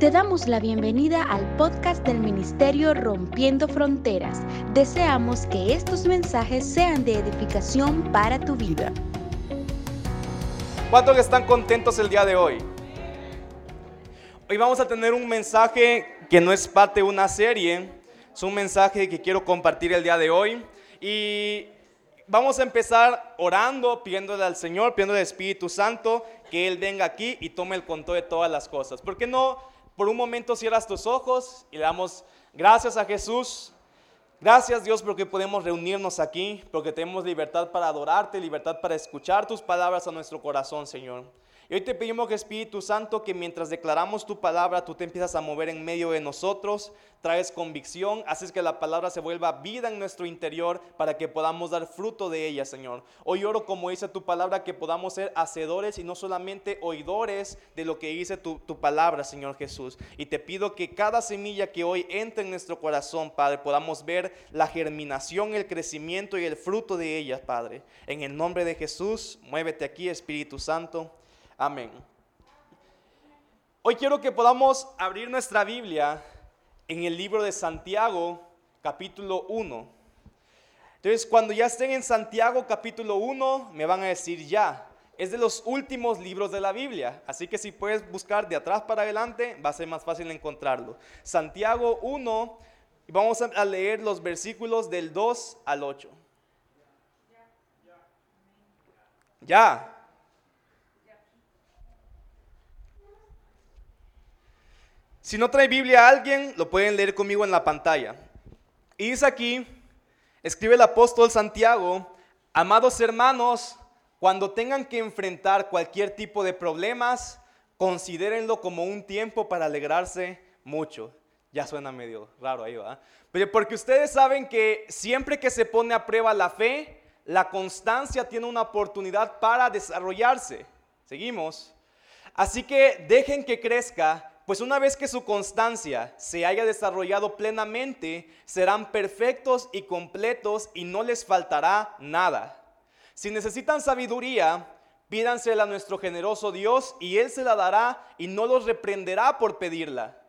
Te damos la bienvenida al podcast del Ministerio Rompiendo Fronteras. Deseamos que estos mensajes sean de edificación para tu vida. ¿Cuántos están contentos el día de hoy? Hoy vamos a tener un mensaje que no es parte de una serie, es un mensaje que quiero compartir el día de hoy y vamos a empezar orando, pidiéndole al Señor, pidiéndole al Espíritu Santo que Él venga aquí y tome el control de todas las cosas. ¿Por qué no por un momento cierras tus ojos y le damos gracias a Jesús? Gracias Dios porque podemos reunirnos aquí, porque tenemos libertad para adorarte, libertad para escuchar tus palabras a nuestro corazón, Señor. Y hoy te pedimos, Espíritu Santo, que mientras declaramos tu palabra, tú te empiezas a mover en medio de nosotros, traes convicción, haces que la palabra se vuelva vida en nuestro interior para que podamos dar fruto de ella, Señor. Hoy oro, como dice tu palabra, que podamos ser hacedores y no solamente oidores de lo que dice tu, tu palabra, Señor Jesús. Y te pido que cada semilla que hoy entre en nuestro corazón, Padre, podamos ver la germinación, el crecimiento y el fruto de ella, Padre. En el nombre de Jesús, muévete aquí, Espíritu Santo. Amén. Hoy quiero que podamos abrir nuestra Biblia en el libro de Santiago, capítulo 1. Entonces, cuando ya estén en Santiago, capítulo 1, me van a decir ya. Es de los últimos libros de la Biblia, así que si puedes buscar de atrás para adelante, va a ser más fácil encontrarlo. Santiago 1, vamos a leer los versículos del 2 al 8. Ya. Si no trae Biblia a alguien, lo pueden leer conmigo en la pantalla. Y dice aquí, escribe el apóstol Santiago, amados hermanos, cuando tengan que enfrentar cualquier tipo de problemas, considérenlo como un tiempo para alegrarse mucho. Ya suena medio raro ahí, ¿verdad? Pero porque ustedes saben que siempre que se pone a prueba la fe, la constancia tiene una oportunidad para desarrollarse. Seguimos. Así que dejen que crezca pues una vez que su constancia se haya desarrollado plenamente, serán perfectos y completos y no les faltará nada. Si necesitan sabiduría, pídansela a nuestro generoso Dios y Él se la dará y no los reprenderá por pedirla.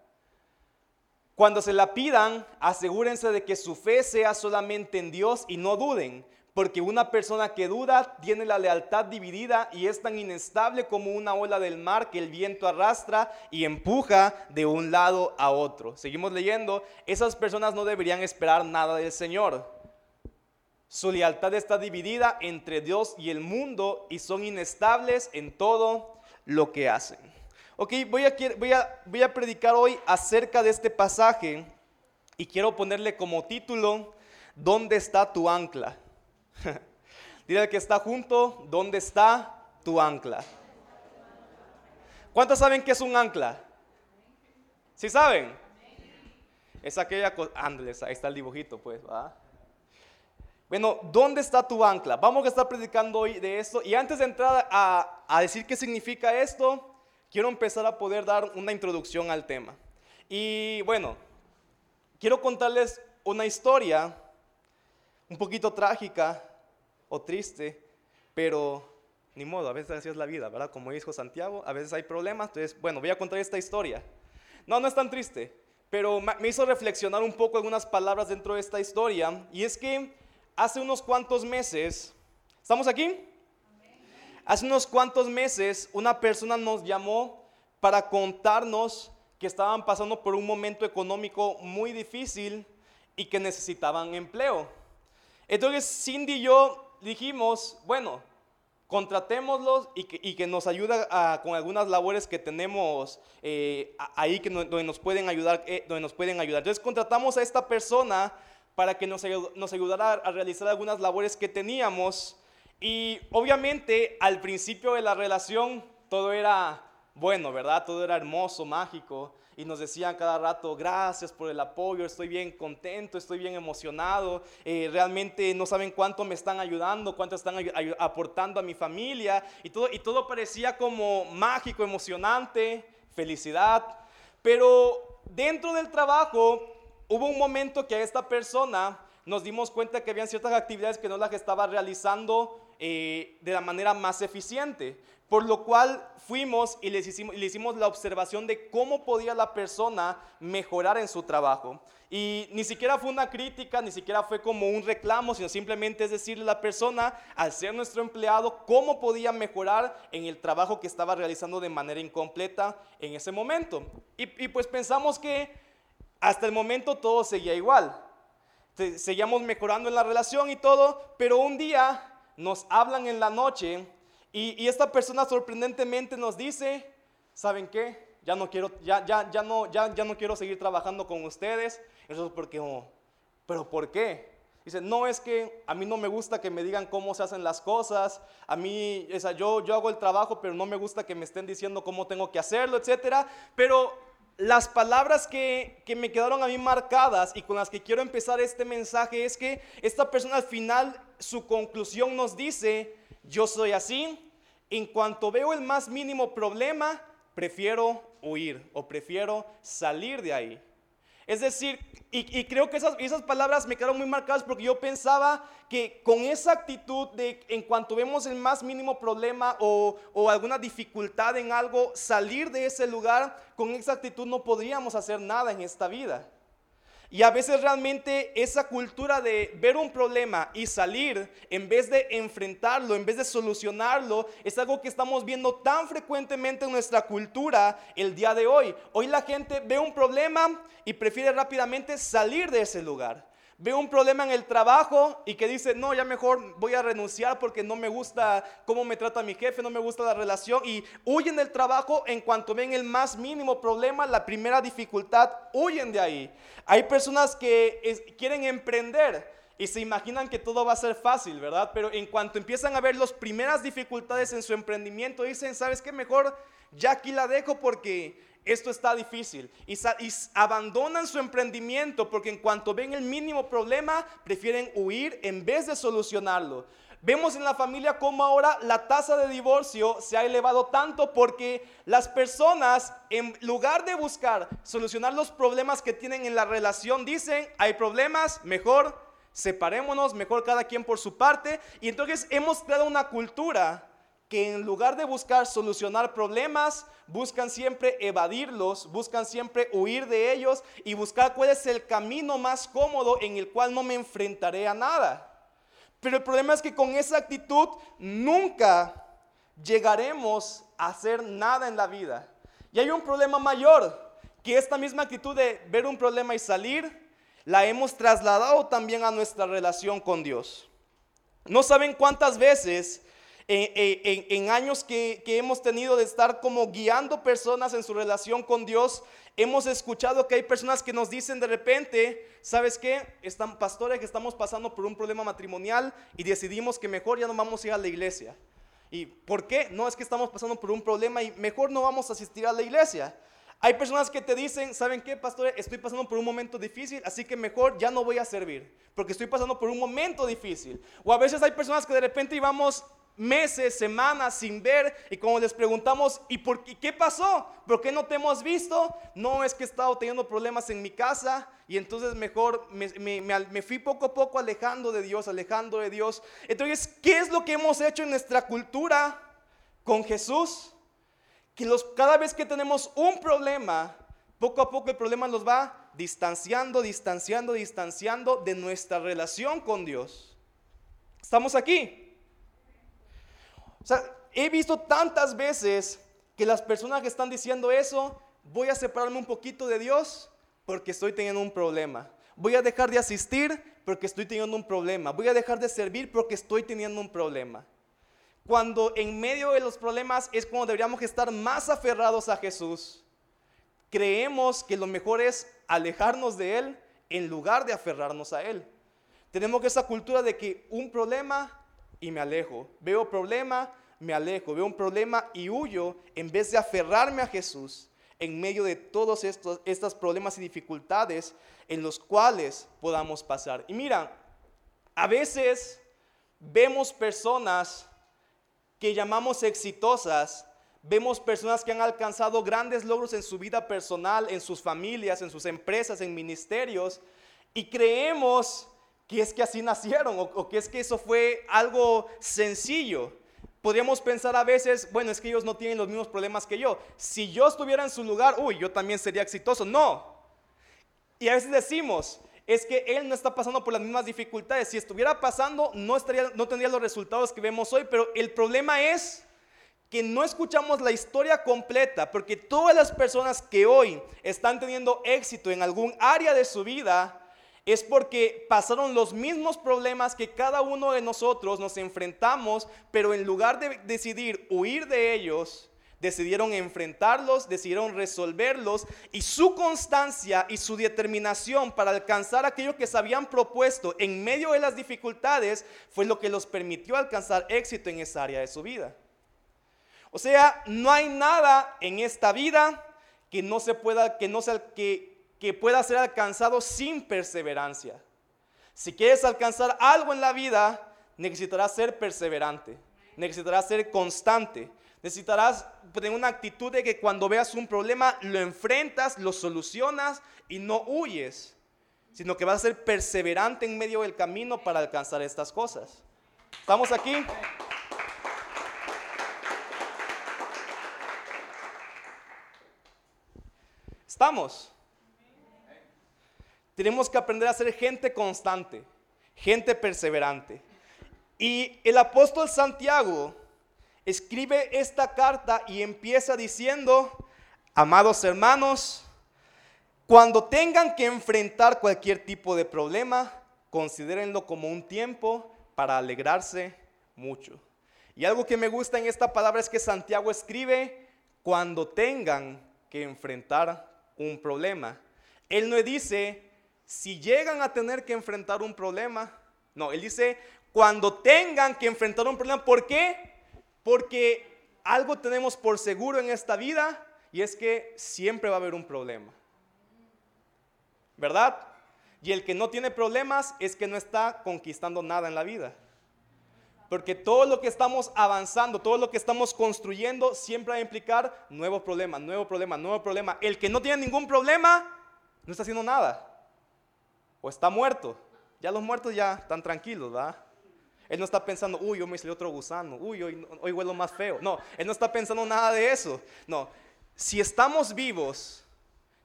Cuando se la pidan, asegúrense de que su fe sea solamente en Dios y no duden, porque una persona que duda tiene la lealtad dividida y es tan inestable como una ola del mar que el viento arrastra y empuja de un lado a otro. Seguimos leyendo, esas personas no deberían esperar nada del Señor. Su lealtad está dividida entre Dios y el mundo y son inestables en todo lo que hacen. Ok, voy a, voy a, predicar hoy acerca de este pasaje y quiero ponerle como título, ¿dónde está tu ancla? Dile al que está junto, ¿dónde está tu ancla? ¿Cuántos saben qué es un ancla? ¿Sí saben? Es aquella cosa, ándeles, ahí está el dibujito, pues, Bueno, ¿dónde está tu ancla? Vamos a estar predicando hoy de esto. Y antes de entrar a, a decir qué significa esto, quiero empezar a poder dar una introducción al tema. Y bueno, quiero contarles una historia un poquito trágica o triste, pero ni modo, a veces así es la vida, ¿verdad? Como dijo Santiago, a veces hay problemas, entonces, bueno, voy a contar esta historia. No, no es tan triste, pero me hizo reflexionar un poco algunas palabras dentro de esta historia, y es que hace unos cuantos meses, ¿estamos aquí? Hace unos cuantos meses una persona nos llamó para contarnos que estaban pasando por un momento económico muy difícil y que necesitaban empleo. Entonces Cindy y yo dijimos, bueno, contratémoslos y que, y que nos ayuda con algunas labores que tenemos eh, ahí que donde nos pueden ayudar, eh, donde nos pueden ayudar. Entonces contratamos a esta persona para que nos, nos ayudara a realizar algunas labores que teníamos y obviamente al principio de la relación todo era bueno, ¿verdad? Todo era hermoso, mágico y nos decían cada rato, gracias por el apoyo, estoy bien contento, estoy bien emocionado, eh, realmente no saben cuánto me están ayudando, cuánto están aportando a mi familia, y todo, y todo parecía como mágico, emocionante, felicidad, pero dentro del trabajo hubo un momento que a esta persona nos dimos cuenta que habían ciertas actividades que no las estaba realizando eh, de la manera más eficiente. Por lo cual fuimos y le hicimos la observación de cómo podía la persona mejorar en su trabajo. Y ni siquiera fue una crítica, ni siquiera fue como un reclamo, sino simplemente es decirle a la persona, al ser nuestro empleado, cómo podía mejorar en el trabajo que estaba realizando de manera incompleta en ese momento. Y, y pues pensamos que hasta el momento todo seguía igual. Seguíamos mejorando en la relación y todo, pero un día nos hablan en la noche y, esta persona sorprendentemente nos dice, ¿saben qué? Ya no quiero, ya, ya, ya no, ya, ya no quiero seguir trabajando con ustedes. Eso es porque, oh, ¿pero por qué? Dice, no es que a mí no me gusta que me digan cómo se hacen las cosas, a mí, o yo, yo hago el trabajo, pero no me gusta que me estén diciendo cómo tengo que hacerlo, etcétera. Pero las palabras que, que, me quedaron a mí marcadas y con las que quiero empezar este mensaje es que esta persona al final, su conclusión nos dice, yo soy así, en cuanto veo el más mínimo problema, prefiero huir o prefiero salir de ahí. Es decir, y, creo que esas, palabras me quedaron muy marcadas porque yo pensaba que con esa actitud de en cuanto vemos el más mínimo problema o, o alguna dificultad en algo, salir de ese lugar, con esa actitud no podríamos hacer nada en esta vida. Y a veces realmente esa cultura de ver un problema y salir en vez de enfrentarlo, en vez de solucionarlo, es algo que estamos viendo tan frecuentemente en nuestra cultura el día de hoy. Hoy la gente ve un problema y prefiere rápidamente salir de ese lugar ve un problema en el trabajo y que dice, no, ya mejor voy a renunciar porque no me gusta cómo me trata mi jefe, no me gusta la relación y huyen del trabajo en cuanto ven el más mínimo problema, la primera dificultad, huyen de ahí. Hay personas que quieren emprender y se imaginan que todo va a ser fácil, ¿verdad? Pero en cuanto empiezan a ver las primeras dificultades en su emprendimiento, dicen, ¿sabes qué? Mejor ya aquí la dejo porque esto está difícil. Y, abandonan su emprendimiento porque en cuanto ven el mínimo problema, prefieren huir en vez de solucionarlo. Vemos en la familia cómo ahora la tasa de divorcio se ha elevado tanto porque las personas, en lugar de buscar solucionar los problemas que tienen en la relación, dicen, hay problemas, mejor separémonos, mejor cada quien por su parte. Y entonces hemos creado una cultura que en lugar de buscar solucionar problemas, buscan siempre evadirlos, buscan siempre huir de ellos y buscar cuál es el camino más cómodo en el cual no me enfrentaré a nada. Pero el problema es que con esa actitud nunca llegaremos a hacer nada en la vida. Y hay un problema mayor, que esta misma actitud de ver un problema y salir, la hemos trasladado también a nuestra relación con Dios. No saben cuántas veces en, años que, hemos tenido de estar como guiando personas en su relación con Dios, hemos escuchado que hay personas que nos dicen de repente, ¿sabes qué? Están pastores que estamos pasando por un problema matrimonial y decidimos que mejor ya no vamos a ir a la iglesia. ¿Y por qué? No es que estamos pasando por un problema y mejor no vamos a asistir a la iglesia. Hay personas que te dicen, ¿saben qué, pastor? Estoy pasando por un momento difícil, así que mejor ya no voy a servir, porque estoy pasando por un momento difícil. O a veces hay personas que de repente íbamos meses, semanas sin ver y como les preguntamos, ¿y por qué, pasó? ¿Por qué no te hemos visto? No, es que he estado teniendo problemas en mi casa y entonces mejor me, fui poco a poco alejando de Dios, alejando de Dios. Entonces, ¿qué es lo que hemos hecho en nuestra cultura con Jesús? Que cada vez que tenemos un problema, poco a poco el problema nos va distanciando, distanciando, distanciando de nuestra relación con Dios. ¿Estamos aquí? O sea, he visto tantas veces que las personas que están diciendo eso, voy a separarme un poquito de Dios porque estoy teniendo un problema. Voy a dejar de asistir porque estoy teniendo un problema. Voy a dejar de servir porque estoy teniendo un problema. Cuando en medio de los problemas es cuando deberíamos estar más aferrados a Jesús. Creemos que lo mejor es alejarnos de Él en lugar de aferrarnos a Él. Tenemos esa cultura de que un problema y me alejo. Veo problema, me alejo. Veo un problema y huyo en vez de aferrarme a Jesús en medio de todos estos, estos problemas y dificultades en los cuales podamos pasar. Y mira, a veces vemos personas que llamamos exitosas, vemos personas que han alcanzado grandes logros en su vida personal, en sus familias, en sus empresas, en ministerios, y creemos que es que así nacieron o, que es que eso fue algo sencillo. podríamos pensar a veces, bueno, es que ellos no tienen los mismos problemas que yo. Si yo estuviera en su lugar, uy, yo también sería exitoso. No. Y a veces decimos, es que él no está pasando por las mismas dificultades. Si estuviera pasando, no, estaría, no tendría los resultados que vemos hoy. Pero el problema es que no escuchamos la historia completa, porque todas las personas que hoy están teniendo éxito en algún área de su vida, es porque pasaron los mismos problemas que cada uno de nosotros nos enfrentamos, pero en lugar de decidir huir de ellos, decidieron enfrentarlos, decidieron resolverlos y su constancia y su determinación para alcanzar aquello que se habían propuesto en medio de las dificultades fue lo que los permitió alcanzar éxito en esa área de su vida. O sea, no hay nada en esta vida que no se pueda, que no sea, que, que pueda ser alcanzado sin perseverancia. Si quieres alcanzar algo en la vida, necesitarás ser perseverante, necesitarás ser constante, necesitarás tener una actitud de que cuando veas un problema lo enfrentas, lo solucionas y no huyes, sino que vas a ser perseverante en medio del camino para alcanzar estas cosas. ¿Estamos aquí? ¿Estamos? Tenemos que aprender a ser gente constante, gente perseverante. Y el apóstol Santiago escribe esta carta y empieza diciendo, amados hermanos, cuando tengan que enfrentar cualquier tipo de problema, considérenlo como un tiempo para alegrarse mucho. Y algo que me gusta en esta palabra es que Santiago escribe cuando tengan que enfrentar un problema. Él no dice si llegan a tener que enfrentar un problema, no, él dice, cuando tengan que enfrentar un problema, ¿por qué? Porque algo tenemos por seguro en esta vida y es que siempre va a haber un problema. ¿Verdad? Y el que no tiene problemas es que no está conquistando nada en la vida. Porque todo lo que estamos avanzando, todo lo que estamos construyendo, siempre va a implicar nuevo problema, nuevo problema, nuevo problema. El que no tiene ningún problema, no está haciendo nada o está muerto. Ya los muertos ya están tranquilos, ¿verdad? Él no está pensando, uy, yo me hice otro gusano, uy, hoy, hoy huelo más feo. No, él no está pensando nada de eso. No, si estamos vivos,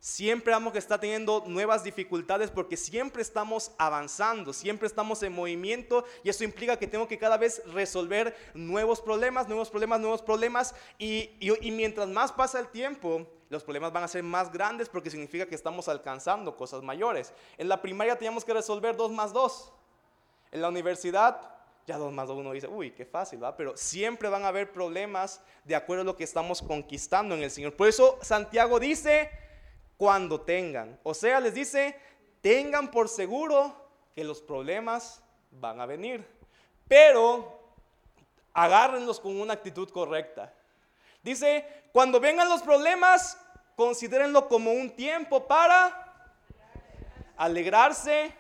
siempre vamos a estar teniendo nuevas dificultades porque siempre estamos avanzando, siempre estamos en movimiento y eso implica que tengo que cada vez resolver nuevos problemas, nuevos problemas, nuevos problemas y, y mientras más pasa el tiempo, los problemas van a ser más grandes porque significa que estamos alcanzando cosas mayores. En la primaria teníamos que resolver 2 más 2. En la universidad, ya 2 más 2 uno dice, uy, qué fácil, ¿va? Pero siempre van a haber problemas de acuerdo a lo que estamos conquistando en el Señor. Por eso Santiago dice, cuando tengan. O sea, les dice, tengan por seguro que los problemas van a venir. Pero agárrenlos con una actitud correcta. Dice, cuando vengan los problemas, considérenlo como un tiempo para alegrarse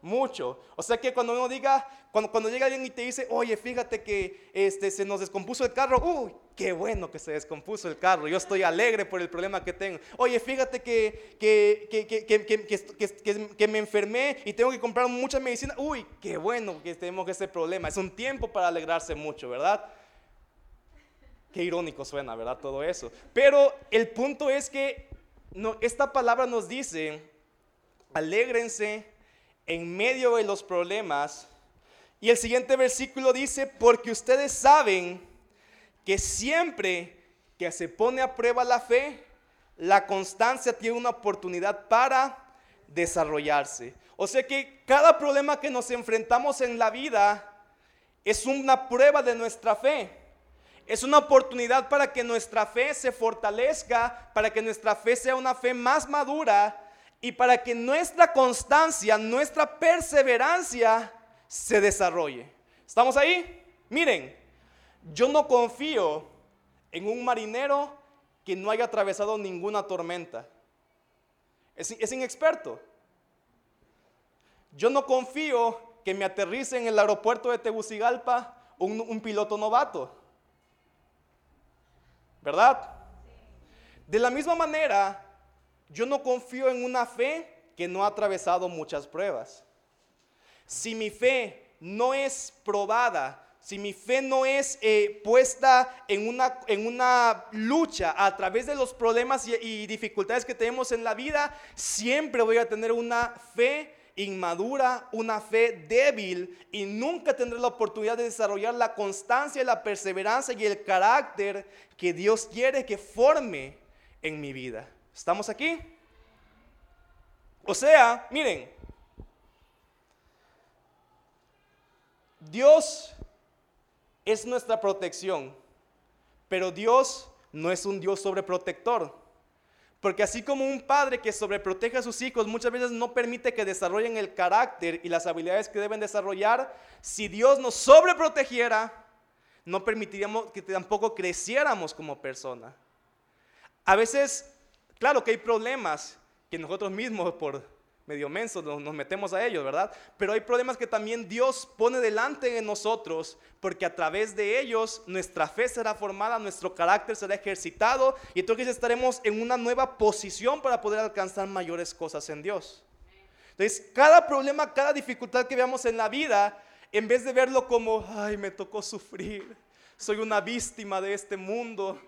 mucho. O sea que cuando uno diga, cuando, cuando llega alguien y te dice, oye, fíjate que este, se nos descompuso el carro, uy, qué bueno que se descompuso el carro, yo estoy alegre por el problema que tengo. Oye, fíjate que, que, que, que me enfermé y tengo que comprar mucha medicina, uy, qué bueno que tenemos ese problema. Es un tiempo para alegrarse mucho, ¿verdad? Qué irónico suena, ¿verdad? Todo eso. Pero el punto es que no, esta palabra nos dice, alégrense en medio de los problemas. Y el siguiente versículo dice, porque ustedes saben que siempre que se pone a prueba la fe, la constancia tiene una oportunidad para desarrollarse. O sea que cada problema que nos enfrentamos en la vida es una prueba de nuestra fe. Es una oportunidad para que nuestra fe se fortalezca, para que nuestra fe sea una fe más madura y para que nuestra constancia, nuestra perseverancia se desarrolle. ¿Estamos ahí? Miren, yo no confío en un marinero que no haya atravesado ninguna tormenta. Es, inexperto. Yo no confío que me aterrice en el aeropuerto de Tegucigalpa un piloto novato. ¿Verdad? De la misma manera, yo no confío en una fe que no ha atravesado muchas pruebas. Si mi fe no es probada si mi fe no es eh, puesta en una, en una lucha a través de los problemas y, y dificultades que tenemos en la vida, siempre voy a tener una fe inmadura, una fe débil y nunca tendré la oportunidad de desarrollar la constancia, la perseverancia y el carácter que Dios quiere que forme en mi vida. ¿Estamos aquí? O sea, miren, Dios es nuestra protección, pero Dios no es un Dios sobreprotector. Porque así como un padre que sobreprotege a sus hijos muchas veces no permite que desarrollen el carácter y las habilidades que deben desarrollar, si Dios nos sobreprotegiera, no permitiríamos que tampoco creciéramos como persona. A veces, claro que hay problemas que nosotros mismos por medio mensos nos, metemos a ellos, ¿verdad? Pero hay problemas que también Dios pone delante de nosotros, porque a través de ellos nuestra fe será formada, nuestro carácter será ejercitado, y entonces estaremos en una nueva posición para poder alcanzar mayores cosas en Dios. Entonces, cada problema, cada dificultad que veamos en la vida, en vez de verlo como, ay, me tocó sufrir, soy una víctima de este mundo,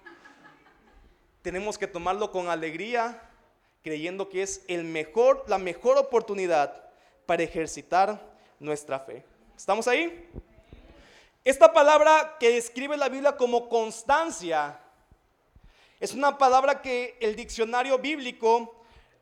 tenemos que tomarlo con alegría, creyendo que es el mejor, la mejor oportunidad para ejercitar nuestra fe. ¿Estamos ahí? Esta palabra que describe la Biblia como constancia es una palabra que el diccionario bíblico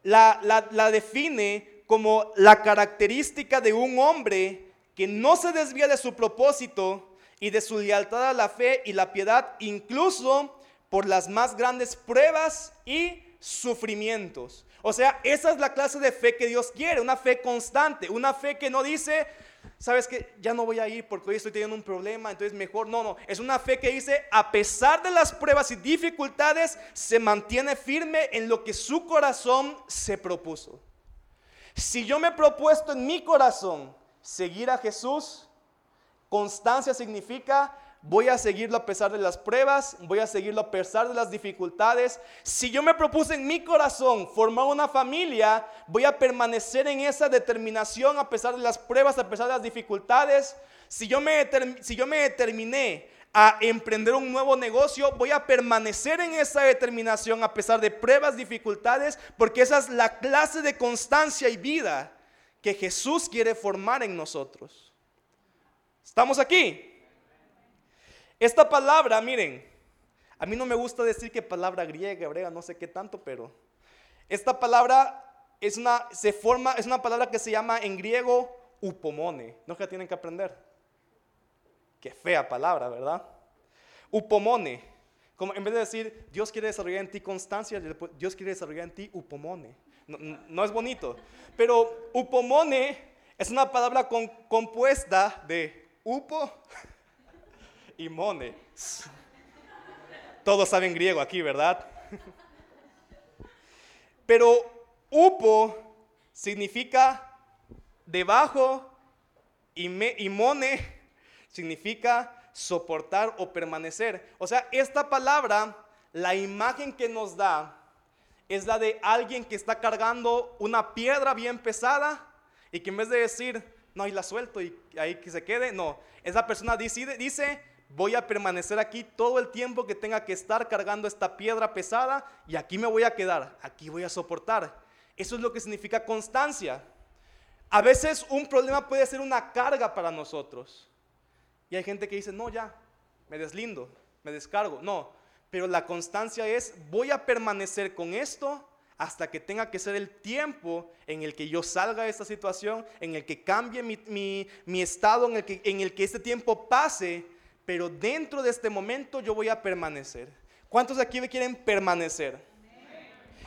la, la, define como la característica de un hombre que no se desvía de su propósito y de su lealtad a la fe y la piedad, incluso por las más grandes pruebas y sufrimientos. O sea, esa es la clase de fe que Dios quiere, una fe constante, una fe que no dice, sabes que ya no voy a ir porque hoy estoy teniendo un problema, entonces mejor, no, no, es una fe que dice, a pesar de las pruebas y dificultades, se mantiene firme en lo que su corazón se propuso. Si yo me he propuesto en mi corazón seguir a Jesús, constancia significa voy a seguirlo a pesar de las pruebas, voy a seguirlo a pesar de las dificultades. Si yo me propuse en mi corazón formar una familia, voy a permanecer en esa determinación a pesar de las pruebas, a pesar de las dificultades. Si yo me, si yo me determiné a emprender un nuevo negocio, voy a permanecer en esa determinación a pesar de pruebas, dificultades, porque esa es la clase de constancia y vida que Jesús quiere formar en nosotros. ¿Estamos aquí? Esta palabra, miren, a mí no me gusta decir que palabra griega, hebrea, no sé qué tanto, pero esta palabra es una, se forma, es una palabra que se llama en griego upomone. No que la tienen que aprender. Qué fea palabra, ¿verdad? Upomone. Como en vez de decir, Dios quiere desarrollar en ti constancia, Dios quiere desarrollar en ti upomone. No es bonito. Pero upomone es una palabra compuesta de upo y mone. Todos saben griego aquí, ¿verdad? Pero upo significa debajo y, y mone significa soportar o permanecer. O sea, esta palabra, la imagen que nos da es la de alguien que está cargando una piedra bien pesada y que en vez de decir, no, y la suelto y ahí que se quede, no, esa persona dice, dice voy a permanecer aquí todo el tiempo que tenga que estar cargando esta piedra pesada y aquí me voy a quedar, aquí voy a soportar. Eso es lo que significa constancia. A veces un problema puede ser una carga para nosotros. Y hay gente que dice, no, ya, me deslindo, me descargo. No, pero la constancia es, voy a permanecer con esto hasta que tenga que ser el tiempo en el que yo salga de esta situación, en el que cambie mi, estado, en el, que, en el que este tiempo pase pero dentro de este momento yo voy a permanecer. ¿Cuántos de aquí me quieren permanecer?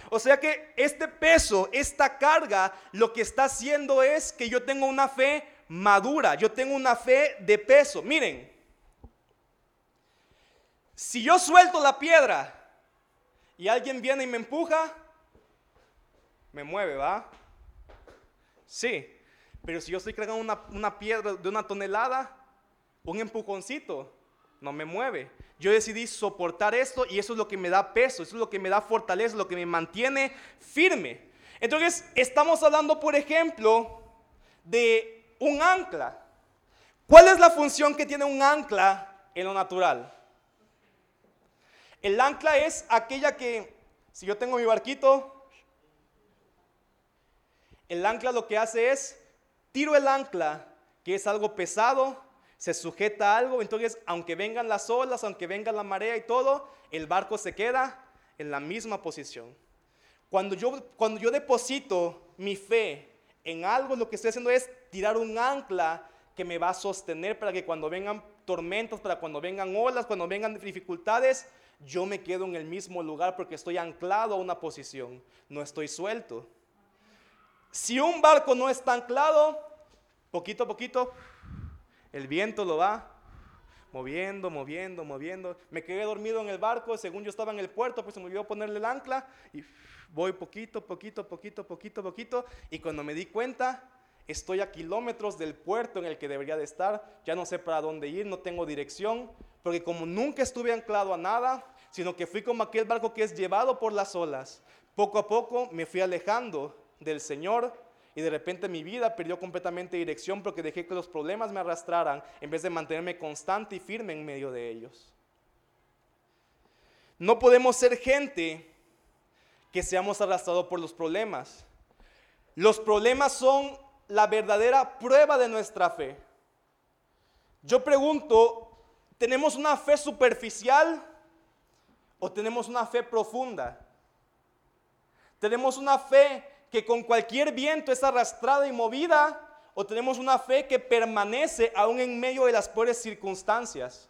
O sea que este peso, esta carga, lo que está haciendo es que yo tengo una fe madura, yo tengo una fe de peso. Miren, si yo suelto la piedra y alguien viene y me empuja, me mueve, ¿va? Sí, pero si yo estoy cargando una, una piedra de una tonelada, un empujoncito no me mueve. Yo decidí soportar esto y eso es lo que me da peso, eso es lo que me da fortaleza, lo que me mantiene firme. Entonces, estamos hablando, por ejemplo, de un ancla. ¿Cuál es la función que tiene un ancla en lo natural? El ancla es aquella que, si yo tengo mi barquito, el ancla lo que hace es, tiro el ancla, que es algo pesado, se sujeta a algo, entonces aunque vengan las olas, aunque venga la marea y todo, el barco se queda en la misma posición. Cuando yo, cuando yo deposito mi fe en algo, lo que estoy haciendo es tirar un ancla que me va a sostener para que cuando vengan tormentas, para cuando vengan olas, cuando vengan dificultades, yo me quedo en el mismo lugar porque estoy anclado a una posición, no estoy suelto. Si un barco no está anclado, poquito a poquito, el viento lo va moviendo, moviendo, moviendo. Me quedé dormido en el barco, según yo estaba en el puerto, pues se me olvidó ponerle el ancla y voy poquito, poquito, poquito, poquito, poquito. Y cuando me di cuenta, estoy a kilómetros del puerto en el que debería de estar, ya no sé para dónde ir, no tengo dirección, porque como nunca estuve anclado a nada, sino que fui como aquel barco que es llevado por las olas, poco a poco me fui alejando del Señor y de repente mi vida perdió completamente dirección porque dejé que los problemas me arrastraran en vez de mantenerme constante y firme en medio de ellos. No podemos ser gente que seamos arrastrados por los problemas. Los problemas son la verdadera prueba de nuestra fe. Yo pregunto, ¿tenemos una fe superficial o tenemos una fe profunda? ¿Tenemos una fe que con cualquier viento es arrastrada y movida o tenemos una fe que permanece aún en medio de las peores circunstancias?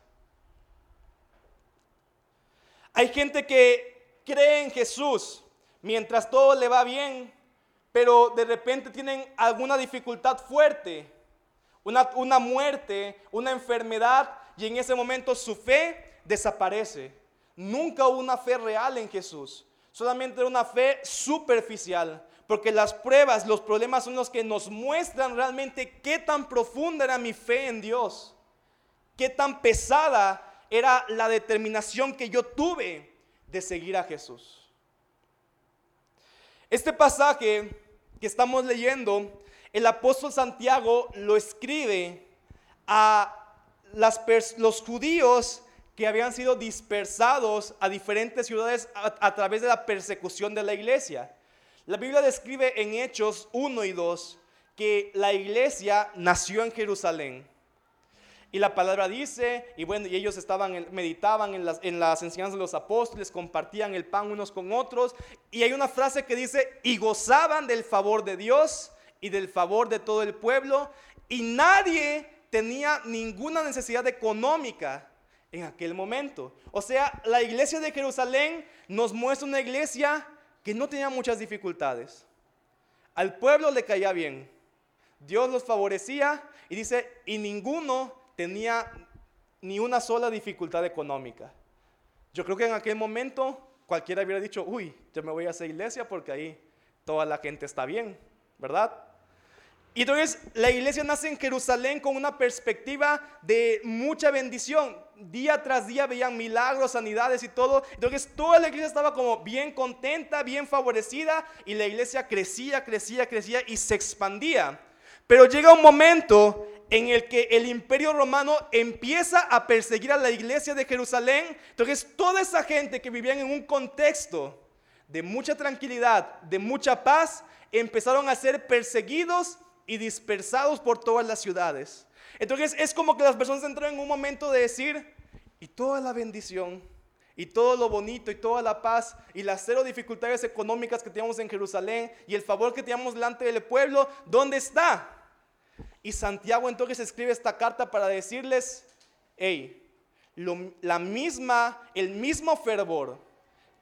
Hay gente que cree en Jesús mientras todo le va bien, pero de repente tienen alguna dificultad fuerte, una, una muerte, una enfermedad, y en ese momento su fe desaparece. Nunca hubo una fe real en Jesús, solamente una fe superficial, porque las pruebas, los problemas son los que nos muestran realmente qué tan profunda era mi fe en Dios, qué tan pesada era la determinación que yo tuve de seguir a Jesús. Este pasaje que estamos leyendo, el apóstol Santiago lo escribe a los judíos que habían sido dispersados a diferentes ciudades a, través de la persecución de la iglesia. La Biblia describe en Hechos 1 y 2 que la iglesia nació en Jerusalén. Y la palabra dice, y bueno, y ellos estaban, meditaban en las, en las enseñanzas de los apóstoles, compartían el pan unos con otros. Y hay una frase que dice, y gozaban del favor de Dios y del favor de todo el pueblo. Y nadie tenía ninguna necesidad económica en aquel momento. O sea, la iglesia de Jerusalén nos muestra una iglesia que no tenía muchas dificultades. Al pueblo le caía bien. Dios los favorecía y dice, y ninguno tenía ni una sola dificultad económica. Yo creo que en aquel momento cualquiera hubiera dicho, uy, yo me voy a esa iglesia porque ahí toda la gente está bien, ¿verdad? Y entonces la iglesia nace en Jerusalén con una perspectiva de mucha bendición. Día tras día veían milagros, sanidades y todo. Entonces toda la iglesia estaba como bien contenta, bien favorecida y la iglesia crecía, crecía, crecía y se expandía. Pero llega un momento en el que el imperio romano empieza a perseguir a la iglesia de Jerusalén. Entonces toda esa gente que vivían en un contexto de mucha tranquilidad, de mucha paz, empezaron a ser perseguidos y dispersados por todas las ciudades. Entonces es como que las personas entraron en un momento de decir, y toda la bendición, y todo lo bonito, y toda la paz, y las cero dificultades económicas que teníamos en Jerusalén, y el favor que teníamos delante del pueblo, ¿dónde está? Y Santiago entonces escribe esta carta para decirles, hey, la misma, el mismo fervor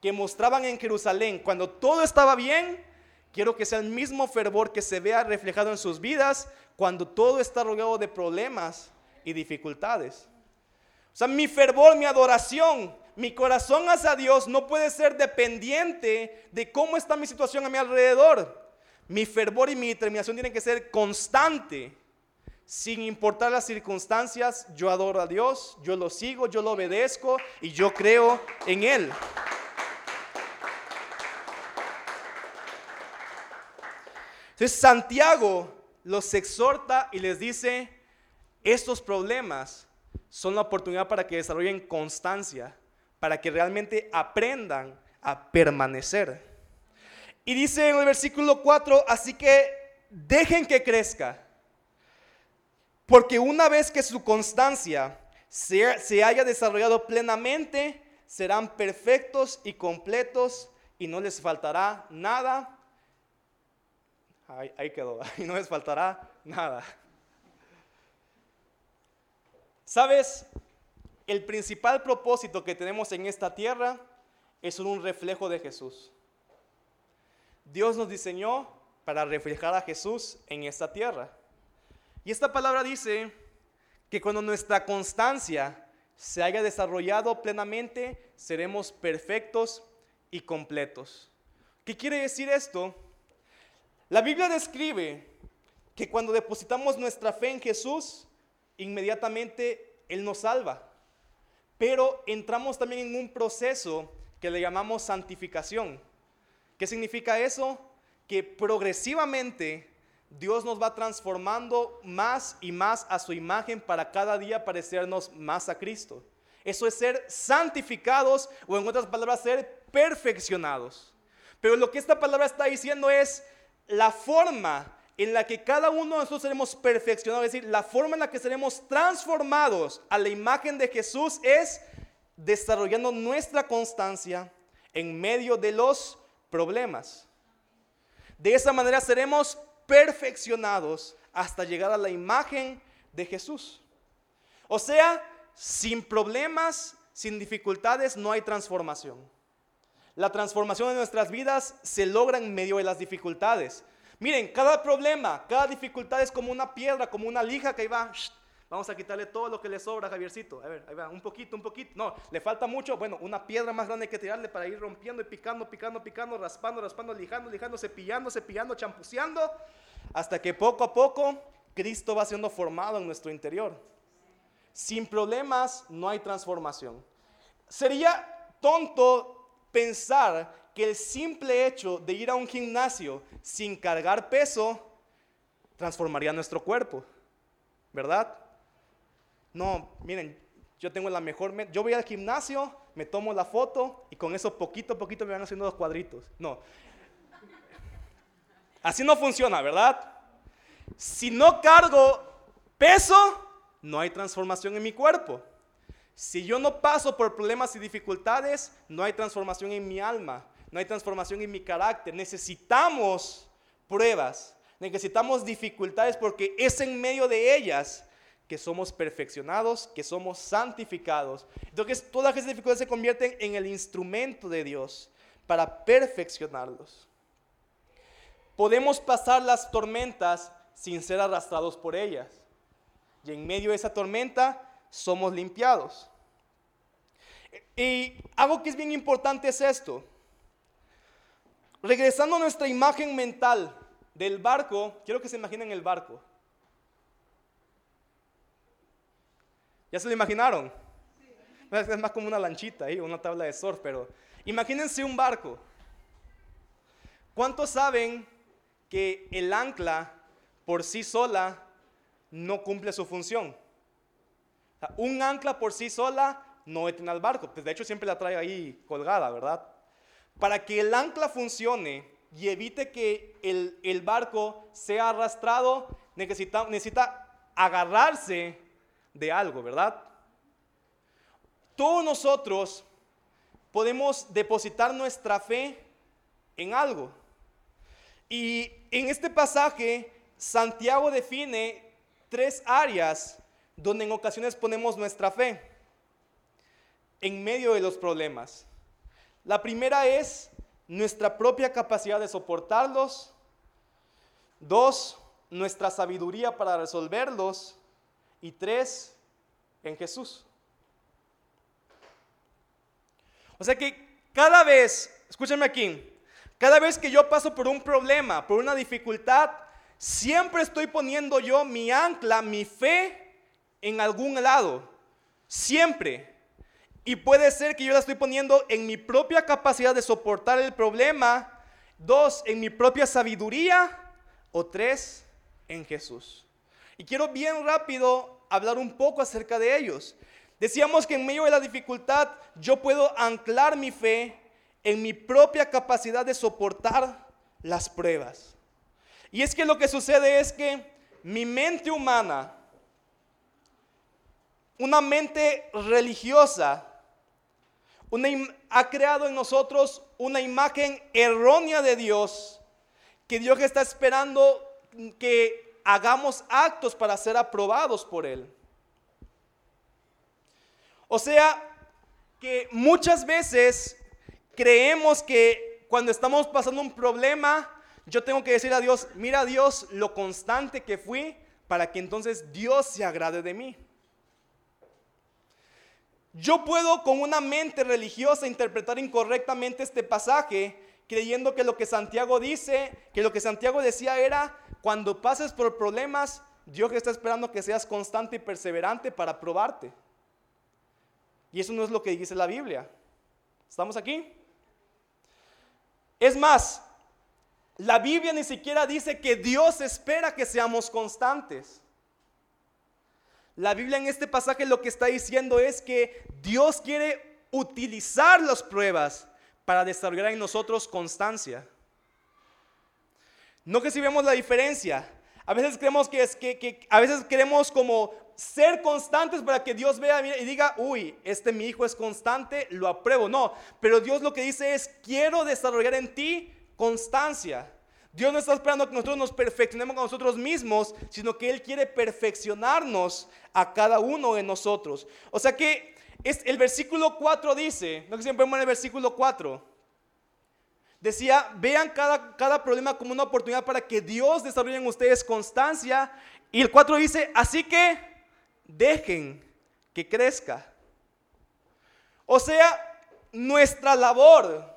que mostraban en Jerusalén cuando todo estaba bien, quiero que sea el mismo fervor que se vea reflejado en sus vidas cuando todo está rodeado de problemas y dificultades. O sea, mi fervor, mi adoración, mi corazón hacia Dios no puede ser dependiente de cómo está mi situación a mi alrededor. Mi fervor y mi determinación tienen que ser constante sin importar las circunstancias, yo adoro a Dios, yo lo sigo, yo lo obedezco y yo creo en Él. Entonces Santiago los exhorta y les dice, estos problemas son la oportunidad para que desarrollen constancia, para que realmente aprendan a permanecer. Y dice en el versículo 4, así que dejen que crezca, porque una vez que su constancia se, haya desarrollado plenamente, serán perfectos y completos y no les faltará nada. Ahí, quedó, y no les faltará nada. ¿Sabes? El principal propósito que tenemos en esta tierra es un reflejo de Jesús. Dios nos diseñó para reflejar a Jesús en esta tierra. Y esta palabra dice que cuando nuestra constancia se haya desarrollado plenamente, seremos perfectos y completos. ¿Qué quiere decir esto? La Biblia describe que cuando depositamos nuestra fe en Jesús, inmediatamente Él nos salva. Pero entramos también en un proceso que le llamamos santificación. ¿Qué significa eso? Que progresivamente Dios nos va transformando más y más a su imagen para cada día parecernos más a Cristo. Eso es ser santificados o en otras palabras ser perfeccionados. Pero lo que esta palabra está diciendo es la forma en la que cada uno de nosotros seremos perfeccionados, es decir, la forma en la que seremos transformados a la imagen de Jesús es desarrollando nuestra constancia en medio de los problemas. De esa manera seremos perfeccionados hasta llegar a la imagen de Jesús. O sea, sin problemas, sin dificultades, no hay transformación. La transformación de nuestras vidas se logra en medio de las dificultades. Miren, cada problema, cada dificultad es como una piedra, como una lija que ahí va. vamos a quitarle todo lo que le sobra, Javiercito. A ver, ahí va, un poquito, un poquito. No, le falta mucho. Bueno, una piedra más grande que tirarle para ir rompiendo y picando, picando, picando, raspando, raspando, lijando, lijando, cepillando, cepillando, champuceando. Hasta que poco a poco Cristo va siendo formado en nuestro interior. Sin problemas no hay transformación. Sería tonto pensar que el simple hecho de ir a un gimnasio sin cargar peso transformaría nuestro cuerpo, ¿verdad? No, miren, yo tengo la mejor, yo voy al gimnasio, me tomo la foto y con eso poquito a poquito me van haciendo los cuadritos. No, así no funciona, ¿verdad? Si no cargo peso, no hay transformación en mi cuerpo. Si yo no paso por problemas y dificultades, no hay transformación en mi alma no hay transformación en mi carácter. Necesitamos pruebas, necesitamos dificultades porque es en medio de ellas que somos perfeccionados, que somos santificados. Entonces todas esas dificultades se convierten en el instrumento de Dios para perfeccionarlos. Podemos pasar las tormentas sin ser arrastrados por ellas. Y en medio de esa tormenta somos limpiados. Y algo que es bien importante es esto. Regresando a nuestra imagen mental del barco, quiero que se imaginen el barco. ¿Ya se lo imaginaron? Es más como una lanchita ahí, una tabla de surf, pero imagínense un barco. ¿Cuántos saben que el ancla por sí sola no cumple su función? Un ancla por sí sola no detiene al barco, pues de hecho siempre la trae ahí colgada, ¿verdad? Para que el ancla funcione y evite que el, barco sea arrastrado, necesita, necesita agarrarse de algo, ¿verdad? Todos nosotros podemos depositar nuestra fe en algo. Y en este pasaje, Santiago define tres áreas donde en ocasiones ponemos nuestra fe en medio de los problemas. La primera es nuestra propia capacidad de soportarlos. Dos, nuestra sabiduría para resolverlos. Y tres, en Jesús. O sea que cada vez, escúchenme aquí, cada vez que yo paso por un problema, por una dificultad, siempre estoy poniendo yo mi ancla, mi fe en algún lado. Siempre. Y puede ser que yo la estoy poniendo en mi propia capacidad de soportar el problema. Dos, en mi propia sabiduría. O tres, en Jesús. Y quiero bien rápido hablar un poco acerca de ellos. Decíamos que en medio de la dificultad yo puedo anclar mi fe en mi propia capacidad de soportar las pruebas. Y es que lo que sucede es que mi mente humana, una mente religiosa, ha creado en nosotros una imagen errónea de Dios, que Dios está esperando que hagamos actos para ser aprobados por Él. O sea, que muchas veces creemos que cuando estamos pasando un problema, yo tengo que decir a Dios, mira Dios lo constante que fui para que entonces Dios se agrade de mí. Yo puedo con una mente religiosa interpretar incorrectamente este pasaje, creyendo que lo que Santiago dice, que lo que Santiago decía era, cuando pases por problemas, Dios está esperando que seas constante y perseverante para probarte. Y eso no es lo que dice la Biblia. ¿Estamos aquí? Es más, la Biblia ni siquiera dice que Dios espera que seamos constantes. La Biblia en este pasaje lo que está diciendo es que Dios quiere utilizar las pruebas para desarrollar en nosotros constancia. No que si vemos la diferencia. A veces creemos que es que, a veces queremos como ser constantes para que Dios vea y diga, uy, este mi hijo es constante, lo apruebo. No, pero Dios lo que dice es, quiero desarrollar en ti constancia. Dios no está esperando que nosotros nos perfeccionemos a nosotros mismos, sino que Él quiere perfeccionarnos a cada uno de nosotros. O sea que es, el versículo 4 dice, no que siempre en el versículo 4, decía, vean cada, cada problema como una oportunidad para que Dios desarrolle en ustedes constancia. Y el 4 dice, así que dejen que crezca. O sea, nuestra labor,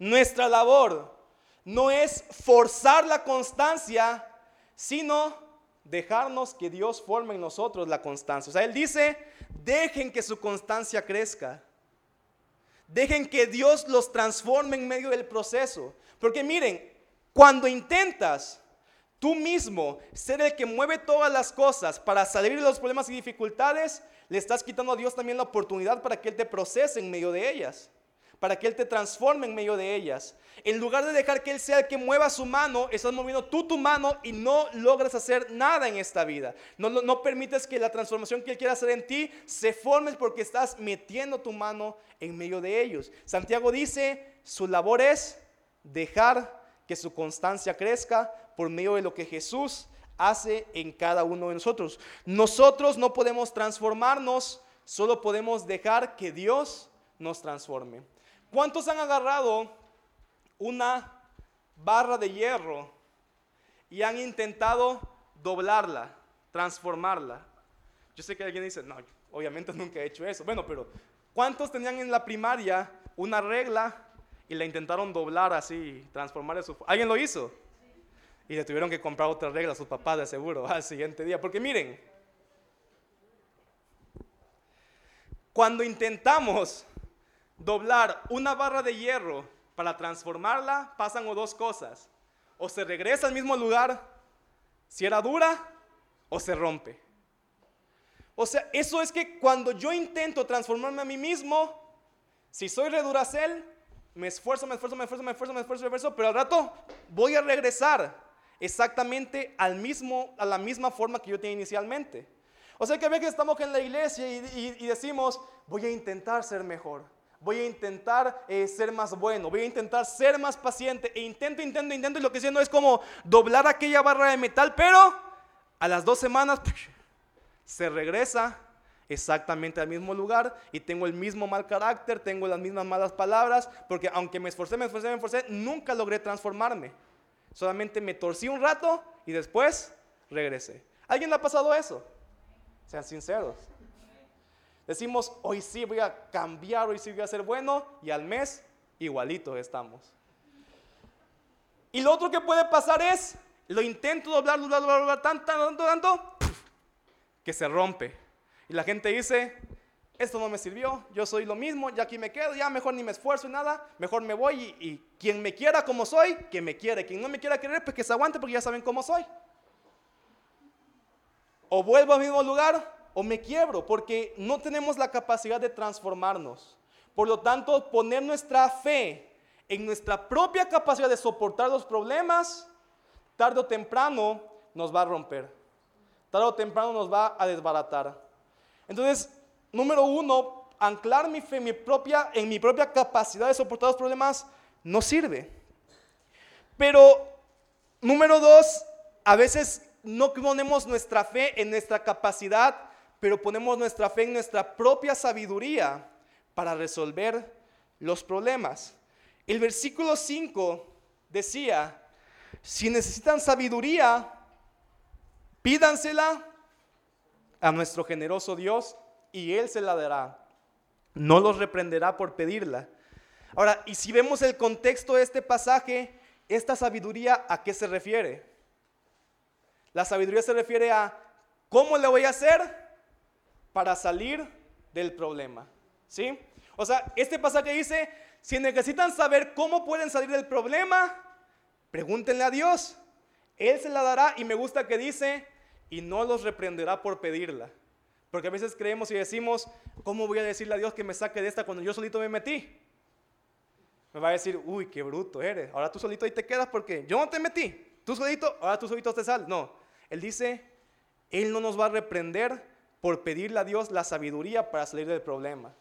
nuestra labor no es forzar la constancia, sino dejarnos que Dios forme en nosotros la constancia. O sea, Él dice, dejen que su constancia crezca. Dejen que Dios los transforme en medio del proceso. Porque miren, cuando intentas tú mismo ser el que mueve todas las cosas para salir de los problemas y dificultades, le estás quitando a Dios también la oportunidad para que Él te procese en medio de ellas para que Él te transforme en medio de ellas. En lugar de dejar que Él sea el que mueva su mano, estás moviendo tú tu mano y no logras hacer nada en esta vida. No, permites que la transformación que Él quiera hacer en ti se forme porque estás metiendo tu mano en medio de ellos. Santiago dice, su labor es dejar que su constancia crezca por medio de lo que Jesús hace en cada uno de nosotros. Nosotros no podemos transformarnos, solo podemos dejar que Dios nos transforme. ¿Cuántos han agarrado una barra de hierro y han intentado doblarla, transformarla? Yo sé que alguien dice, no, obviamente nunca he hecho eso. Bueno, pero ¿cuántos tenían en la primaria una regla y la intentaron doblar así, transformar su... ¿Alguien lo hizo? Y le tuvieron que comprar otra regla a sus papás de seguro al siguiente día. Porque miren, cuando intentamos doblar una barra de hierro para transformarla, pasan o dos cosas. O se regresa al mismo lugar, si era dura, o se rompe. O sea, eso es que cuando yo intento transformarme a mí mismo, si soy reduracel, me esfuerzo, me esfuerzo, me esfuerzo, me esfuerzo, me esfuerzo, me pero al rato voy a regresar exactamente al mismo, a la misma forma que yo tenía inicialmente. O sea que a veces estamos en la iglesia y decimos, voy a intentar ser mejor voy a intentar eh, ser más bueno, voy a intentar ser más paciente, e intento, intento, intento, y lo que haciendo es como doblar aquella barra de metal, pero a las dos semanas se regresa exactamente al mismo lugar y tengo el mismo mal carácter, tengo las mismas malas palabras, porque aunque me esforcé, me esforcé, me esforcé, nunca logré transformarme. Solamente me torcí un rato y después regresé. ¿Alguien le ha pasado eso? Sean sinceros. Decimos, hoy sí voy a cambiar, hoy sí voy a ser bueno, y al mes igualitos estamos. Y lo otro que puede pasar es, lo intento doblar, doblar, doblar, doblar tanto, tanto, tanto, que se rompe. Y la gente dice, esto no me sirvió, yo soy lo mismo, ya aquí me quedo, ya mejor ni me esfuerzo y nada, mejor me voy y, y quien me quiera como soy, que me quiere, quien no me quiera querer, pues que se aguante porque ya saben cómo soy. o vuelvo al mismo lugar o me quiebro, porque no tenemos la capacidad de transformarnos. Por lo tanto, poner nuestra fe en nuestra propia capacidad de soportar los problemas, tarde o temprano nos va a romper. Tarde o temprano nos va a desbaratar. Entonces, número uno, anclar mi fe mi propia, en mi propia capacidad de soportar los problemas no sirve. Pero, número dos, a veces no ponemos nuestra fe en nuestra capacidad, pero ponemos nuestra fe en nuestra propia sabiduría para resolver los problemas. El versículo 5 decía, si necesitan sabiduría, pídansela a nuestro generoso Dios y Él se la dará. No los reprenderá por pedirla. Ahora, y si vemos el contexto de este pasaje, esta sabiduría a qué se refiere? La sabiduría se refiere a cómo le voy a hacer para salir del problema. ¿Sí? O sea, este pasaje dice, si necesitan saber cómo pueden salir del problema, pregúntenle a Dios. Él se la dará y me gusta que dice, y no los reprenderá por pedirla. Porque a veces creemos y decimos, ¿cómo voy a decirle a Dios que me saque de esta cuando yo solito me metí? Me va a decir, uy, qué bruto eres. Ahora tú solito ahí te quedas porque yo no te metí. Tú solito, ahora tú solito te sales. No, Él dice, Él no nos va a reprender por pedirle a Dios la sabiduría para salir del problema.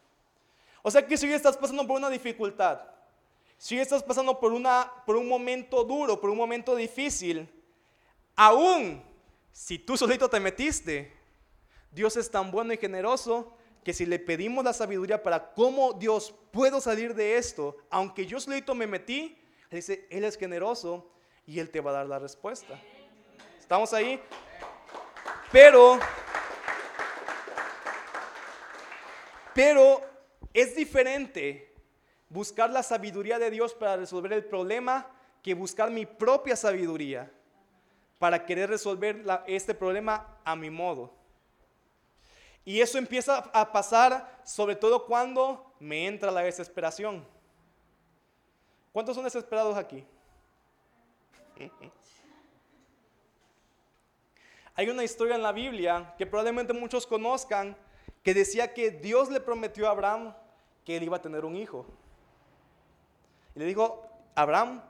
O sea que si hoy estás pasando por una dificultad, si hoy estás pasando por, una, por un momento duro, por un momento difícil, aún si tú solito te metiste, Dios es tan bueno y generoso que si le pedimos la sabiduría para cómo Dios puedo salir de esto, aunque yo solito me metí, Él dice, Él es generoso y Él te va a dar la respuesta. ¿Estamos ahí? Pero, pero es diferente buscar la sabiduría de Dios para resolver el problema que buscar mi propia sabiduría para querer resolver este problema a mi modo. Y eso empieza a pasar sobre todo cuando me entra la desesperación. ¿Cuántos son desesperados aquí? Hay una historia en la Biblia que probablemente muchos conozcan que decía que Dios le prometió a Abraham que él iba a tener un hijo. Y le dijo, Abraham,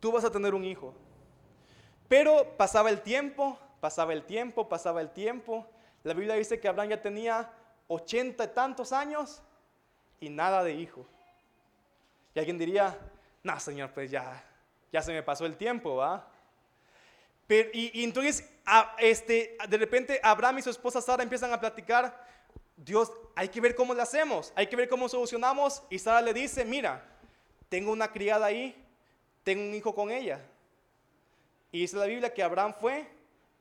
tú vas a tener un hijo. Pero pasaba el tiempo, pasaba el tiempo, pasaba el tiempo. La Biblia dice que Abraham ya tenía ochenta y tantos años y nada de hijo. Y alguien diría, no, Señor, pues ya, ya se me pasó el tiempo, ¿va? Pero, y, entonces, este, de repente, Abraham y su esposa Sara empiezan a platicar Dios, hay que ver cómo le hacemos, hay que ver cómo solucionamos. Y Sara le dice, mira, tengo una criada ahí, tengo un hijo con ella. Y dice la Biblia que Abraham fue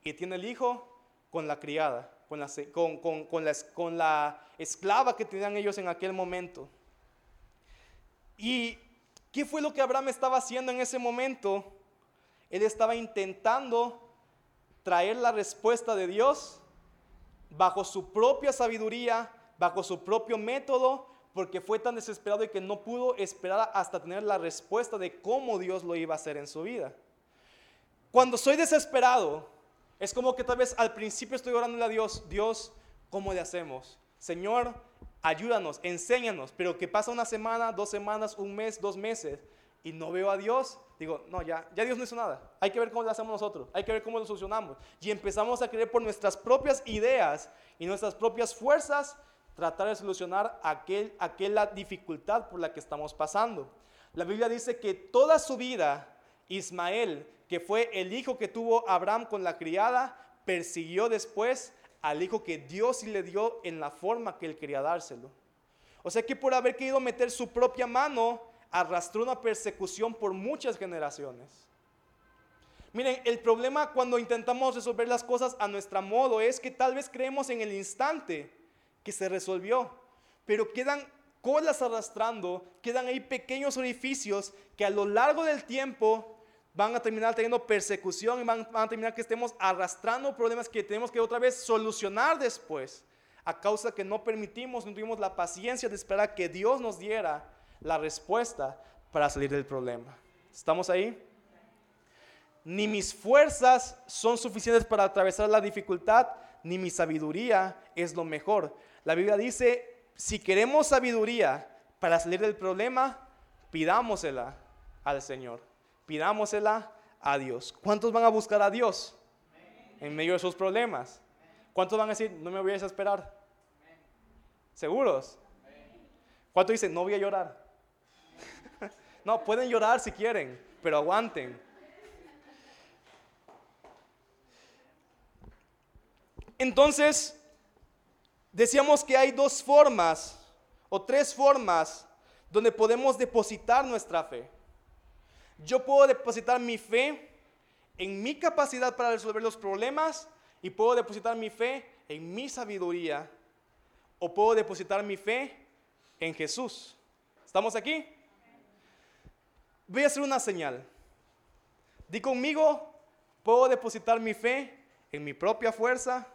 y tiene el hijo con la criada, con la, con, la, con la esclava que tenían ellos en aquel momento. ¿Y qué fue lo que Abraham estaba haciendo en ese momento? Él estaba intentando traer la respuesta de Dios bajo su propia sabiduría, bajo su propio método, porque fue tan desesperado y que no pudo esperar hasta tener la respuesta de cómo Dios lo iba a hacer en su vida. Cuando soy desesperado, es como que tal vez al principio estoy orándole a Dios, Dios, ¿cómo le hacemos? Señor, ayúdanos, enséñanos, pero que pasa una semana, dos semanas, un mes, dos meses, y no veo a Dios, digo, no, ya, ya Dios no hizo nada. Hay que ver cómo lo hacemos nosotros, hay que ver cómo lo solucionamos. Y empezamos a creer por nuestras propias ideas y nuestras propias fuerzas tratar de solucionar aquel, aquella dificultad por la que estamos pasando. La Biblia dice que toda su vida Ismael, que fue el hijo que tuvo Abraham con la criada, persiguió después al hijo que Dios le dio en la forma que él quería dárselo. O sea que por haber querido meter su propia mano, arrastró una persecución por muchas generaciones. Miren, el problema cuando intentamos resolver las cosas a nuestro modo es que tal vez creemos en el instante que se resolvió, pero quedan colas arrastrando, quedan ahí pequeños orificios que a lo largo del tiempo van a terminar teniendo persecución y van, a terminar que estemos arrastrando problemas que tenemos que otra vez solucionar después, a causa que no permitimos, no tuvimos la paciencia de esperar que Dios nos diera la respuesta para salir del problema. ¿Estamos ahí? Ni mis fuerzas son suficientes para atravesar la dificultad, ni mi sabiduría es lo mejor. La Biblia dice, si queremos sabiduría para salir del problema, pidámosela al Señor, pidámosela a Dios. ¿Cuántos van a buscar a Dios en medio de sus problemas? ¿Cuántos van a decir, no me voy a desesperar? ¿Seguros? ¿Cuántos dicen, no voy a llorar? No, pueden llorar si quieren, pero aguanten. Entonces, decíamos que hay dos formas o tres formas donde podemos depositar nuestra fe. Yo puedo depositar mi fe en mi capacidad para resolver los problemas y puedo depositar mi fe en mi sabiduría o puedo depositar mi fe en Jesús. ¿Estamos aquí? Voy a hacer una señal. Di conmigo, puedo depositar mi fe en mi propia fuerza.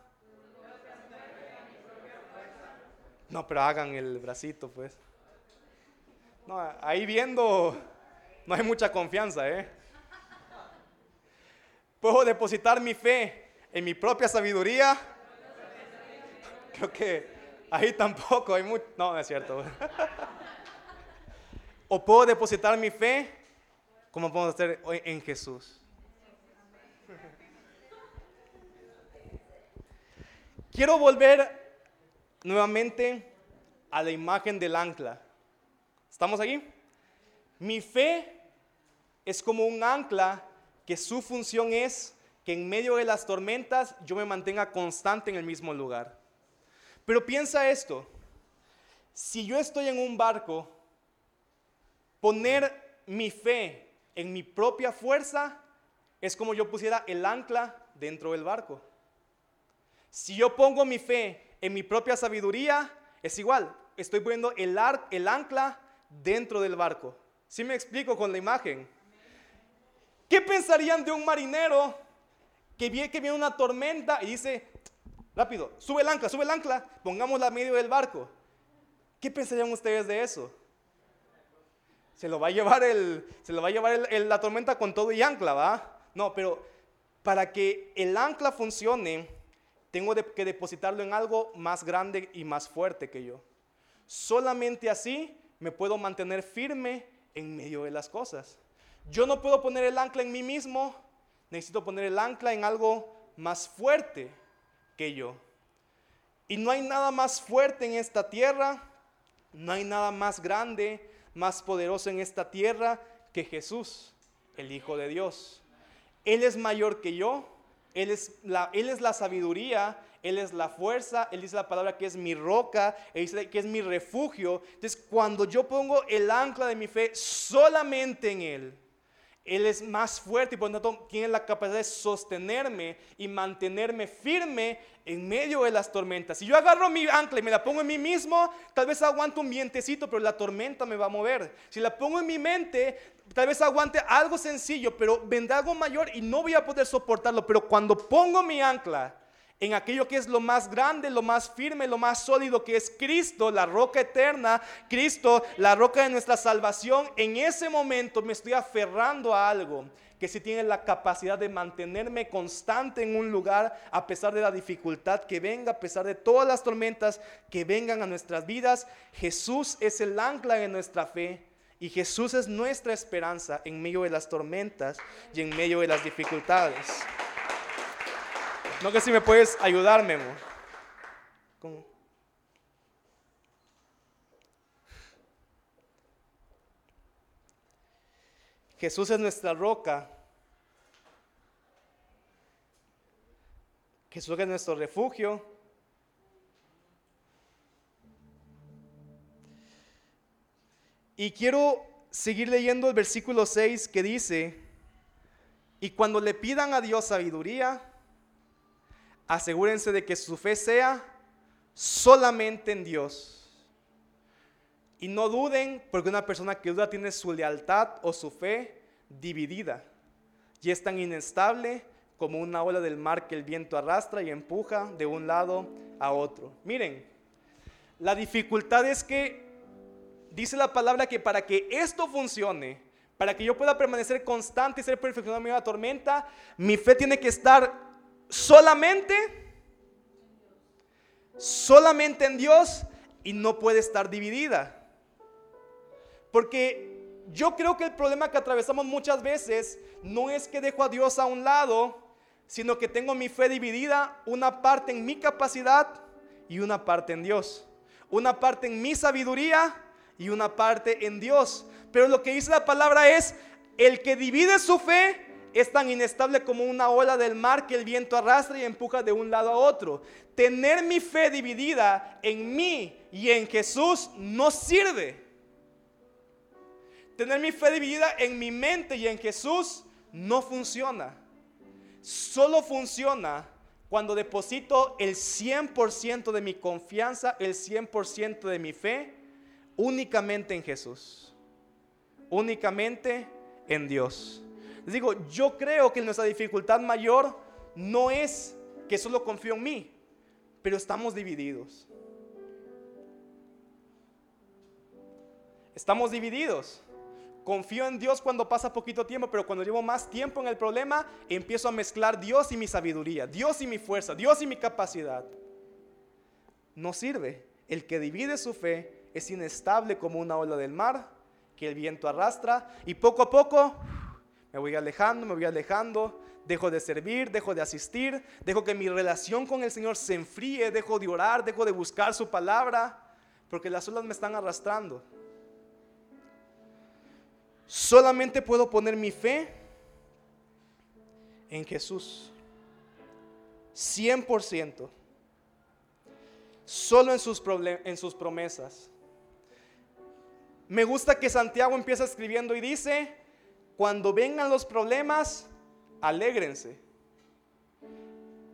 No, pero hagan el bracito, pues. No, ahí viendo, no hay mucha confianza, ¿eh? Puedo depositar mi fe en mi propia sabiduría. Creo que ahí tampoco hay mucho. No, no es cierto. o puedo depositar mi fe, como podemos hacer hoy en Jesús. Quiero volver nuevamente a la imagen del ancla. ¿Estamos aquí? Mi fe es como un ancla que su función es que en medio de las tormentas yo me mantenga constante en el mismo lugar. Pero piensa esto, si yo estoy en un barco, poner mi fe en mi propia fuerza es como yo pusiera el ancla dentro del barco. Si yo pongo mi fe en mi propia sabiduría, es igual, estoy poniendo el, ancla dentro del barco. ¿Sí me explico con la imagen? ¿Qué pensarían de un marinero que ve que viene una tormenta y dice, rápido, sube el ancla, sube el ancla, pongámosla a medio del barco? ¿Qué pensarían ustedes de eso? Se lo va a llevar, el, se lo va a llevar la tormenta con todo y ancla, ¿va? No, pero para que el ancla funcione, tengo que depositarlo en algo más grande y más fuerte que yo. Solamente así me puedo mantener firme en medio de las cosas. Yo no puedo poner el ancla en mí mismo, necesito poner el ancla en algo más fuerte que yo. Y no hay nada más fuerte en esta tierra, no hay nada más grande, más poderoso en esta tierra que Jesús, el Hijo de Dios. Él es mayor que yo, Él es la, él es la sabiduría, Él es la fuerza, Él dice la palabra que es mi roca, Él dice que es mi refugio. Entonces cuando yo pongo el ancla de mi fe solamente en Él, él es más fuerte y por lo tanto tiene la capacidad de sostenerme y mantenerme firme en medio de las tormentas. Si yo agarro mi ancla y me la pongo en mí mismo, tal vez aguanto un vientecito, pero la tormenta me va a mover. Si la pongo en mi mente, tal vez aguante algo sencillo, pero vendrá algo mayor y no voy a poder soportarlo. Pero cuando pongo mi ancla en aquello que es lo más grande, lo más firme, lo más sólido, que es Cristo, la roca eterna, Cristo, la roca de nuestra salvación, en ese momento me estoy aferrando a algo que si tiene la capacidad de mantenerme constante en un lugar a pesar de la dificultad que venga, a pesar de todas las tormentas que vengan a nuestras vidas. Jesús es el ancla de nuestra fe y Jesús es nuestra esperanza en medio de las tormentas y en medio de las dificultades. No que si me puedes ayudar, Memo. Jesús es nuestra roca. Jesús es nuestro refugio. Y quiero seguir leyendo el versículo 6 que dice, y cuando le pidan a Dios sabiduría, asegúrense de que su fe sea solamente en Dios. Y no duden porque una persona que duda tiene su lealtad o su fe dividida y es tan inestable como una ola del mar que el viento arrastra y empuja de un lado a otro. Miren, la dificultad es que dice la palabra que para que esto funcione, para que yo pueda permanecer constante y ser perfeccionado en medio de la tormenta, mi fe tiene que estar solamente solamente en Dios y no puede estar dividida. Porque yo creo que el problema que atravesamos muchas veces no es que dejo a Dios a un lado, sino que tengo mi fe dividida, una parte en mi capacidad y una parte en Dios. Una parte en mi sabiduría y una parte en Dios. Pero lo que dice la palabra es, el que divide su fe es tan inestable como una ola del mar que el viento arrastra y empuja de un lado a otro. Tener mi fe dividida en mí y en Jesús no sirve. Tener mi fe dividida en mi mente y en Jesús no funciona. Solo funciona cuando deposito el 100% de mi confianza, el 100% de mi fe únicamente en Jesús. Únicamente en Dios. Digo, yo creo que nuestra dificultad mayor no es que solo confío en mí, pero estamos divididos. Estamos divididos. Confío en Dios cuando pasa poquito tiempo, pero cuando llevo más tiempo en el problema, empiezo a mezclar Dios y mi sabiduría, Dios y mi fuerza, Dios y mi capacidad. No sirve. El que divide su fe es inestable como una ola del mar que el viento arrastra y poco a poco me voy alejando, me voy alejando, dejo de servir, dejo de asistir, dejo que mi relación con el Señor se enfríe, dejo de orar, dejo de buscar su palabra, porque las olas me están arrastrando. Solamente puedo poner mi fe en Jesús. 100%. Solo en sus, en sus promesas. Me gusta que Santiago empieza escribiendo y dice, cuando vengan los problemas, alégrense.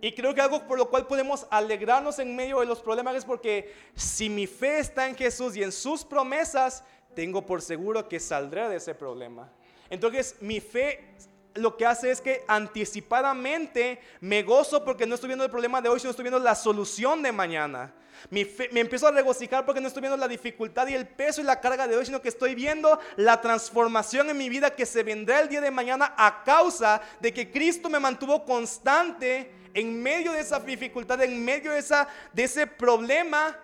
Y creo que algo por lo cual podemos alegrarnos en medio de los problemas es porque si mi fe está en Jesús y en sus promesas, tengo por seguro que saldré de ese problema. Entonces mi fe lo que hace es que anticipadamente me gozo porque no estoy viendo el problema de hoy, sino estoy viendo la solución de mañana. me empiezo a regocijar porque no estoy viendo la dificultad y el peso y la carga de hoy, sino que estoy viendo la transformación en mi vida que se vendrá el día de mañana a causa de que Cristo me mantuvo constante en medio de esa dificultad, en medio de, esa, de ese problema,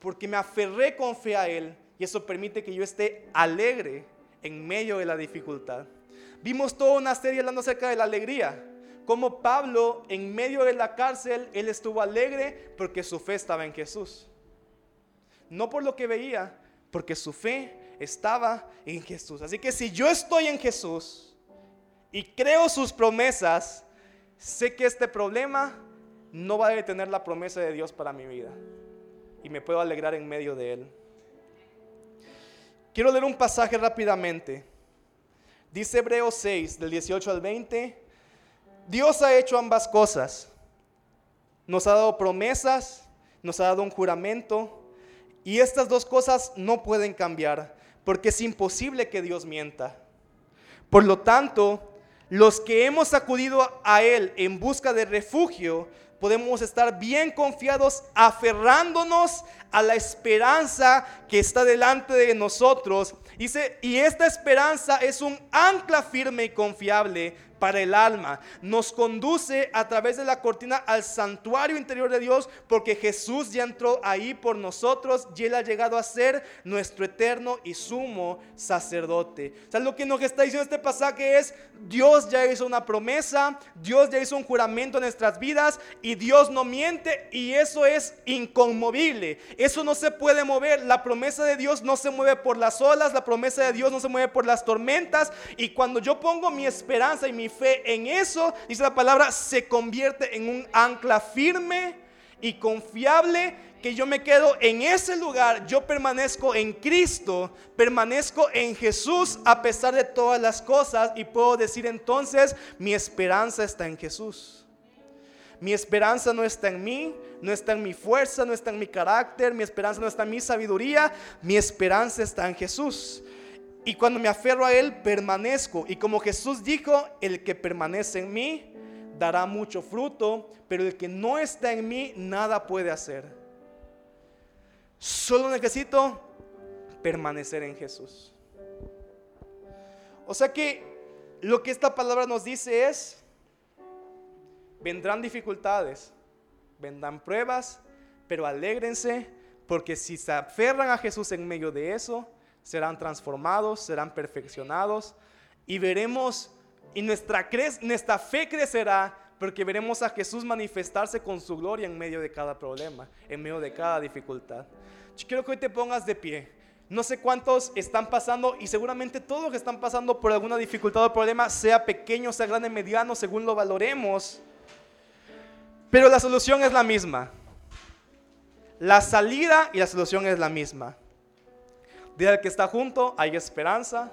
porque me aferré con fe a Él. Y eso permite que yo esté alegre en medio de la dificultad. Vimos toda una serie hablando acerca de la alegría. Como Pablo en medio de la cárcel, él estuvo alegre porque su fe estaba en Jesús. No por lo que veía, porque su fe estaba en Jesús. Así que si yo estoy en Jesús y creo sus promesas, sé que este problema no va a detener la promesa de Dios para mi vida. Y me puedo alegrar en medio de él. Quiero leer un pasaje rápidamente. Dice Hebreos 6, del 18 al 20, Dios ha hecho ambas cosas. Nos ha dado promesas, nos ha dado un juramento, y estas dos cosas no pueden cambiar, porque es imposible que Dios mienta. Por lo tanto, los que hemos acudido a Él en busca de refugio, podemos estar bien confiados aferrándonos a la esperanza que está delante de nosotros. Dice, y esta esperanza es un ancla firme y confiable para el alma. Nos conduce a través de la cortina al santuario interior de Dios porque Jesús ya entró ahí por nosotros y Él ha llegado a ser nuestro eterno y sumo sacerdote. O sea, lo que nos está diciendo este pasaje es, Dios ya hizo una promesa, Dios ya hizo un juramento en nuestras vidas y Dios no miente y eso es inconmovible. Eso no se puede mover. La promesa de Dios no se mueve por las olas, la promesa de Dios no se mueve por las tormentas y cuando yo pongo mi esperanza y mi fe en eso, dice la palabra, se convierte en un ancla firme y confiable que yo me quedo en ese lugar, yo permanezco en Cristo, permanezco en Jesús a pesar de todas las cosas y puedo decir entonces, mi esperanza está en Jesús. Mi esperanza no está en mí, no está en mi fuerza, no está en mi carácter, mi esperanza no está en mi sabiduría, mi esperanza está en Jesús. Y cuando me aferro a Él, permanezco. Y como Jesús dijo, el que permanece en mí dará mucho fruto, pero el que no está en mí nada puede hacer. Solo necesito permanecer en Jesús. O sea que lo que esta palabra nos dice es, vendrán dificultades, vendrán pruebas, pero alégrense porque si se aferran a Jesús en medio de eso, serán transformados, serán perfeccionados y veremos, y nuestra, fe crecerá porque veremos a Jesús manifestarse con su gloria en medio de cada problema, en medio de cada dificultad. Yo quiero que hoy te pongas de pie. No sé cuántos están pasando y seguramente todos que están pasando por alguna dificultad o problema, sea pequeño, sea grande, mediano, según lo valoremos. Pero la solución es la misma. La salida y la solución es la misma. Al que está junto, hay esperanza,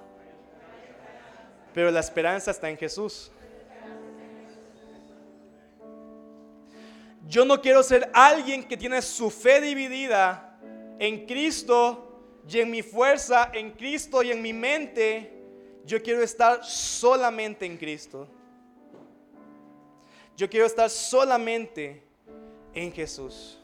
pero la esperanza está en Jesús. Yo no quiero ser alguien que tiene su fe dividida en Cristo y en mi fuerza, en Cristo y en mi mente. Yo quiero estar solamente en Cristo. Yo quiero estar solamente en Jesús.